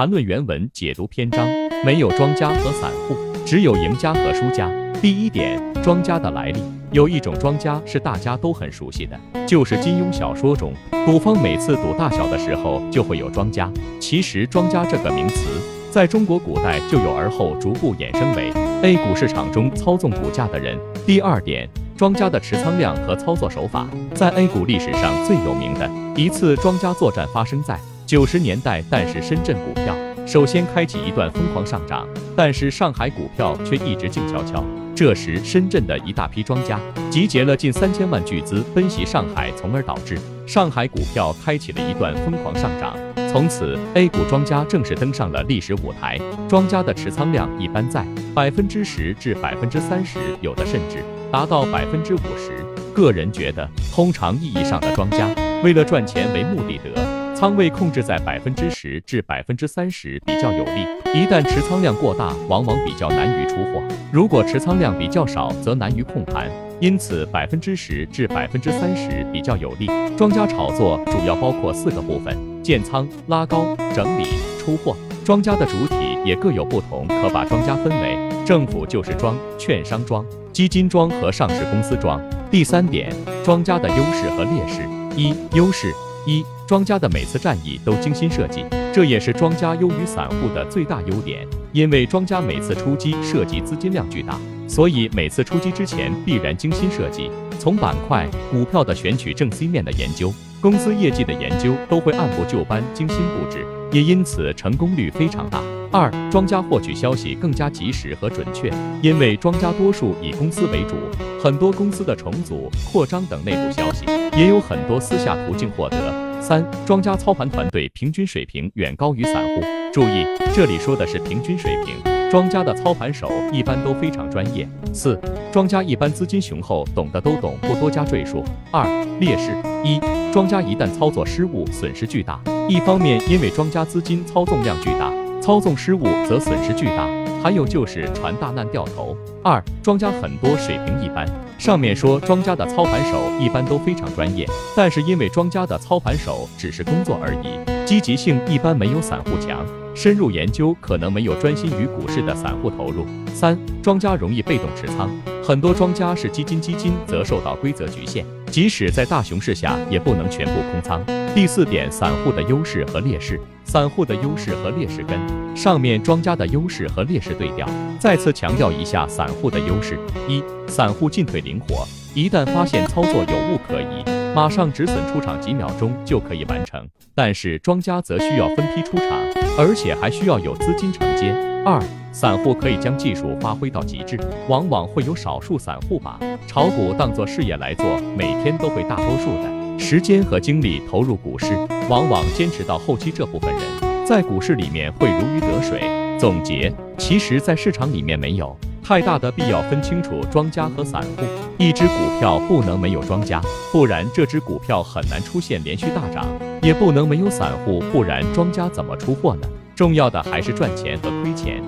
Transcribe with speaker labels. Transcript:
Speaker 1: 谈论原文解读篇章，没有庄家和散户，只有赢家和输家。第一点，庄家的来历。有一种庄家是大家都很熟悉的，就是金庸小说中赌方每次赌大小的时候就会有庄家。其实庄家这个名词在中国古代就有，而后逐步衍生为 A 股市场中操纵股价的人。第二点，庄家的持仓量和操作手法，在 A 股历史上最有名的一次庄家作战发生在。九十年代，但是深圳股票首先开启一段疯狂上涨，但是上海股票却一直静悄悄。这时，深圳的一大批庄家集结了近三千万巨资奔袭上海，从而导致上海股票开启了一段疯狂上涨。从此，A 股庄家正式登上了历史舞台。庄家的持仓量一般在百分之十至百分之三十，有的甚至达到百分之五十。个人觉得，通常意义上的庄家为了赚钱为目的得。仓位控制在百分之十至百分之三十比较有利，一旦持仓量过大，往往比较难于出货；如果持仓量比较少，则难于控盘。因此，百分之十至百分之三十比较有利。庄家炒作主要包括四个部分：建仓、拉高、整理、出货。庄家的主体也各有不同，可把庄家分为政府救市庄、券商庄、基金庄和上市公司庄。第三点，庄家的优势和劣势。一、优势。一庄家的每次战役都精心设计，这也是庄家优于散户的最大优点。因为庄家每次出击涉及资金量巨大，所以每次出击之前必然精心设计。从板块、股票的选取、正 C 面的研究、公司业绩的研究，都会按部就班、精心布置，也因此成功率非常大。二庄家获取消息更加及时和准确，因为庄家多数以公司为主，很多公司的重组、扩张等内部消息，也有很多私下途径获得。三庄家操盘团队平均水平远高于散户，注意这里说的是平均水平，庄家的操盘手一般都非常专业。四庄家一般资金雄厚，懂的都懂，不多加赘述。二劣势一庄家一旦操作失误，损失巨大。一方面因为庄家资金操纵量巨大。操纵失误则损失巨大，还有就是船大难掉头。二庄家很多水平一般，上面说庄家的操盘手一般都非常专业，但是因为庄家的操盘手只是工作而已，积极性一般没有散户强，深入研究可能没有专心于股市的散户投入。三庄家容易被动持仓，很多庄家是基金，基金则受到规则局限，即使在大熊市下也不能全部空仓。第四点，散户的优势和劣势。散户的优势和劣势跟上面庄家的优势和劣势对调。再次强调一下散户的优势：一、散户进退灵活，一旦发现操作有误可疑，马上止损出场，几秒钟就可以完成。但是庄家则需要分批出场，而且还需要有资金承接。二、散户可以将技术发挥到极致，往往会有少数散户把炒股当做事业来做，每天都会大多数的。时间和精力投入股市，往往坚持到后期，这部分人在股市里面会如鱼得水。总结，其实，在市场里面没有太大的必要分清楚庄家和散户。一只股票不能没有庄家，不然这只股票很难出现连续大涨；也不能没有散户，不然庄家怎么出货呢？重要的还是赚钱和亏钱。